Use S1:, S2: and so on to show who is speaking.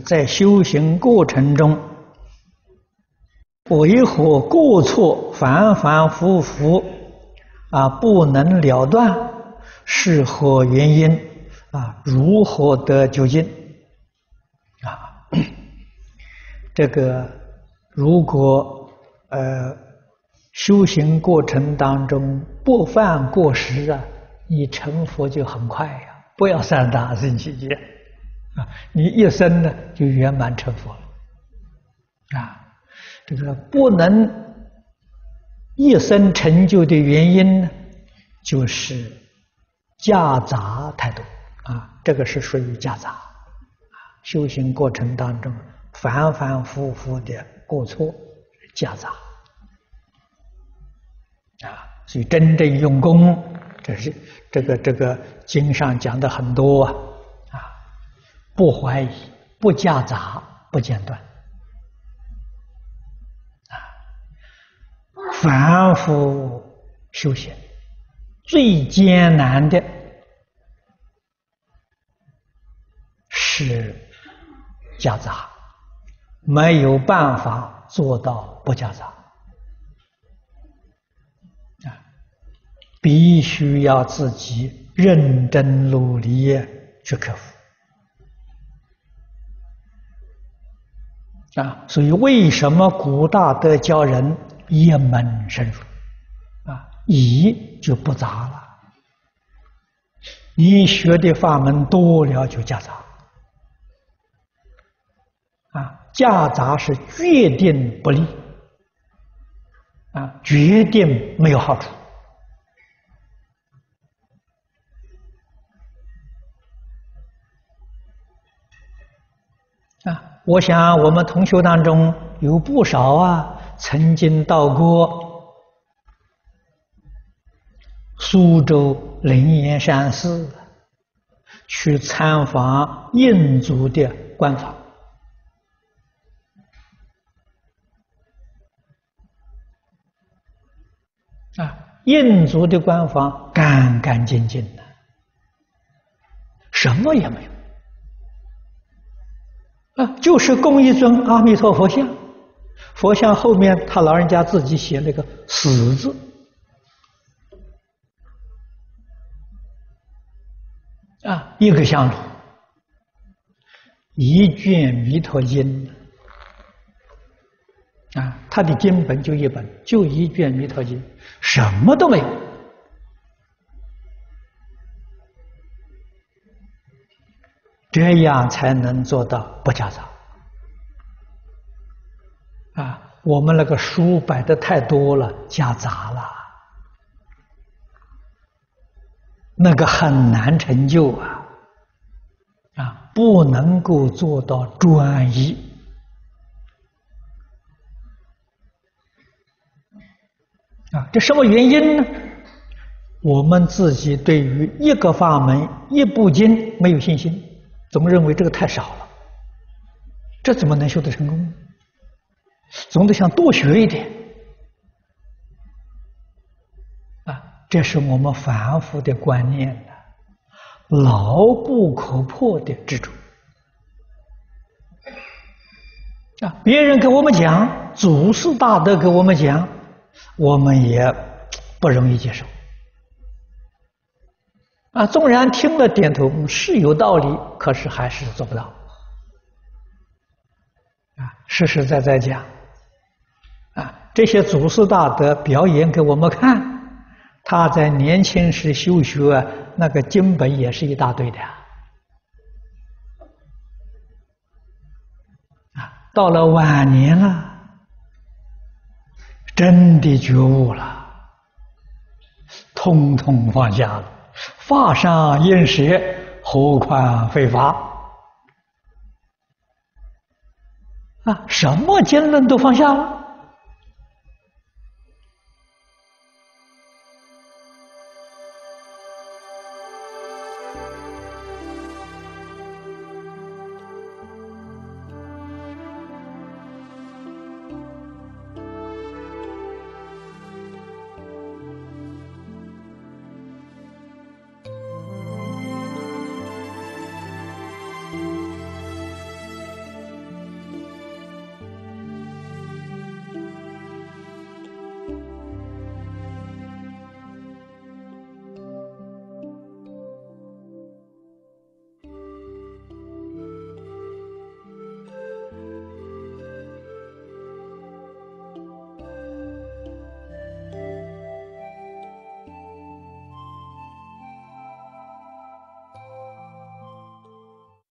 S1: 在修行过程中，为何过错反反复复啊不能了断？是何原因？啊，如何得究竟？啊，这个如果呃修行过程当中不犯过失啊，你成佛就很快呀，不要三大乘期间。啊，你一生呢就圆满成佛了，啊，这个不能一生成就的原因呢，就是夹杂太多。啊，这个是属于夹杂，啊，修行过程当中反反复复的过错夹杂，啊，所以真正用功，这是这个这个经上讲的很多啊。不怀疑，不夹杂，不间断，啊，反复修行，最艰难的是夹杂，没有办法做到不夹杂，啊，必须要自己认真努力去克服。啊，所以为什么古大德教人一门深入？啊，一就不杂了。你学的法门多了就夹杂。啊，夹杂是决定不利。啊，决定没有好处。啊。我想，我们同学当中有不少啊，曾经到过苏州灵岩山寺去参访印度的官房啊，印祖的官房干干净净的，什么也没有。啊，就是供一尊阿弥陀佛像，佛像后面他老人家自己写了个“死”字，啊，一个香炉，一卷《弥陀经》，啊，他的经本就一本，就一卷《弥陀经》，什么都没有。这样才能做到不夹杂啊！我们那个书摆的太多了，夹杂了，那个很难成就啊！啊，不能够做到专一啊！这什么原因呢？我们自己对于一个法门、一部经没有信心。总认为这个太少了，这怎么能修得成功？总得想多学一点啊！这是我们凡夫的观念的，牢不可破的执着啊！别人给我们讲，祖师大德给我们讲，我们也不容易接受。啊，纵然听了点头是有道理，可是还是做不到。啊，实实在在讲，啊，这些祖师大德表演给我们看，他在年轻时修学，那个经本也是一大堆的。啊，到了晚年了，真的觉悟了，通通放下了。法上应舍，何况非法？啊，什么结论都放下了。